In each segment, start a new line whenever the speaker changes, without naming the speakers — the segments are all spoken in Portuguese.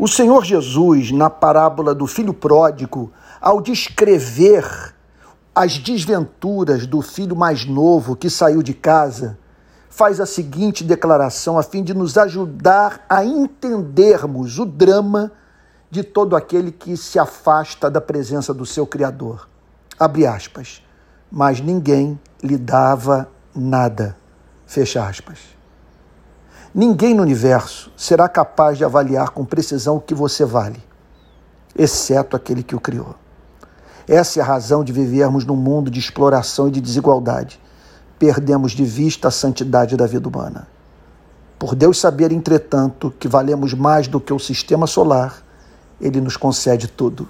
O Senhor Jesus, na parábola do filho pródigo, ao descrever as desventuras do filho mais novo que saiu de casa, faz a seguinte declaração a fim de nos ajudar a entendermos o drama de todo aquele que se afasta da presença do seu Criador. Abre aspas. Mas ninguém lhe dava nada. Fecha aspas. Ninguém no universo será capaz de avaliar com precisão o que você vale, exceto aquele que o criou. Essa é a razão de vivermos num mundo de exploração e de desigualdade. Perdemos de vista a santidade da vida humana. Por Deus saber, entretanto, que valemos mais do que o sistema solar, ele nos concede tudo.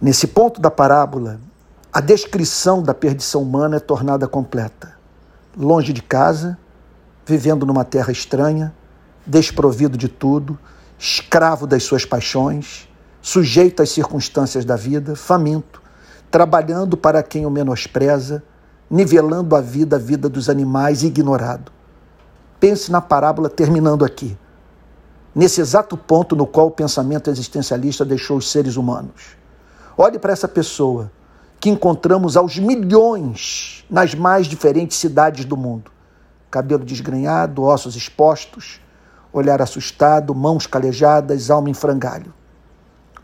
Nesse ponto da parábola, a descrição da perdição humana é tornada completa. Longe de casa, vivendo numa terra estranha, desprovido de tudo, escravo das suas paixões, sujeito às circunstâncias da vida, faminto, trabalhando para quem o menospreza, nivelando a vida, a vida dos animais, ignorado. Pense na parábola terminando aqui, nesse exato ponto no qual o pensamento existencialista deixou os seres humanos. Olhe para essa pessoa que encontramos aos milhões nas mais diferentes cidades do mundo. Cabelo desgrenhado, ossos expostos, olhar assustado, mãos calejadas, alma em frangalho.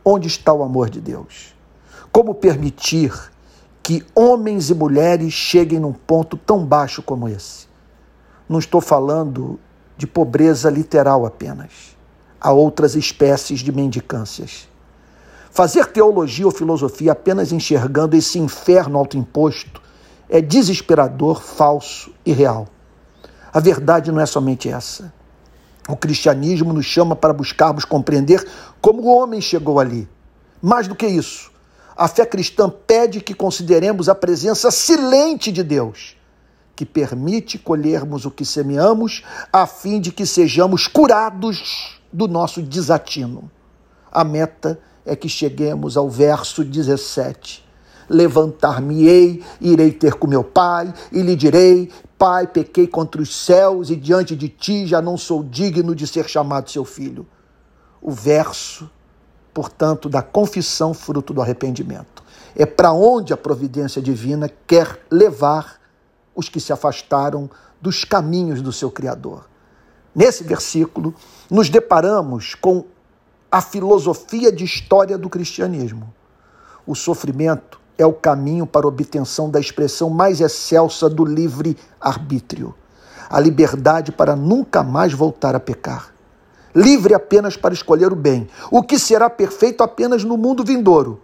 Onde está o amor de Deus? Como permitir que homens e mulheres cheguem num ponto tão baixo como esse? Não estou falando de pobreza literal apenas. Há outras espécies de mendicâncias. Fazer teologia ou filosofia apenas enxergando esse inferno autoimposto é desesperador, falso e real. A verdade não é somente essa. O cristianismo nos chama para buscarmos compreender como o homem chegou ali. Mais do que isso, a fé cristã pede que consideremos a presença silente de Deus, que permite colhermos o que semeamos, a fim de que sejamos curados do nosso desatino. A meta é que cheguemos ao verso 17 levantar-me-ei, irei ter com meu pai, e lhe direi: Pai, pequei contra os céus e diante de ti já não sou digno de ser chamado seu filho. O verso, portanto, da confissão fruto do arrependimento. É para onde a providência divina quer levar os que se afastaram dos caminhos do seu Criador. Nesse versículo, nos deparamos com a filosofia de história do cristianismo. O sofrimento é o caminho para a obtenção da expressão mais excelsa do livre arbítrio, a liberdade para nunca mais voltar a pecar. Livre apenas para escolher o bem, o que será perfeito apenas no mundo vindouro.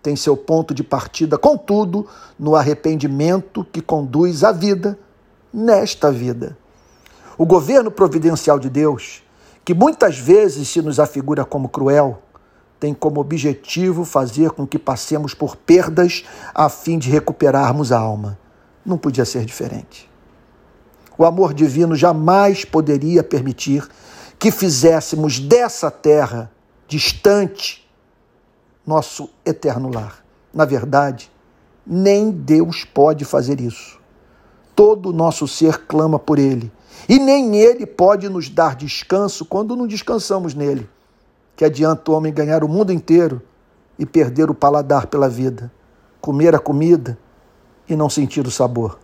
Tem seu ponto de partida, contudo, no arrependimento que conduz à vida nesta vida. O governo providencial de Deus, que muitas vezes se nos afigura como cruel, tem como objetivo fazer com que passemos por perdas a fim de recuperarmos a alma. Não podia ser diferente. O amor divino jamais poderia permitir que fizéssemos dessa terra distante nosso eterno lar. Na verdade, nem Deus pode fazer isso. Todo o nosso ser clama por Ele. E nem Ele pode nos dar descanso quando não descansamos nele que adianta o homem ganhar o mundo inteiro e perder o paladar pela vida, comer a comida e não sentir o sabor.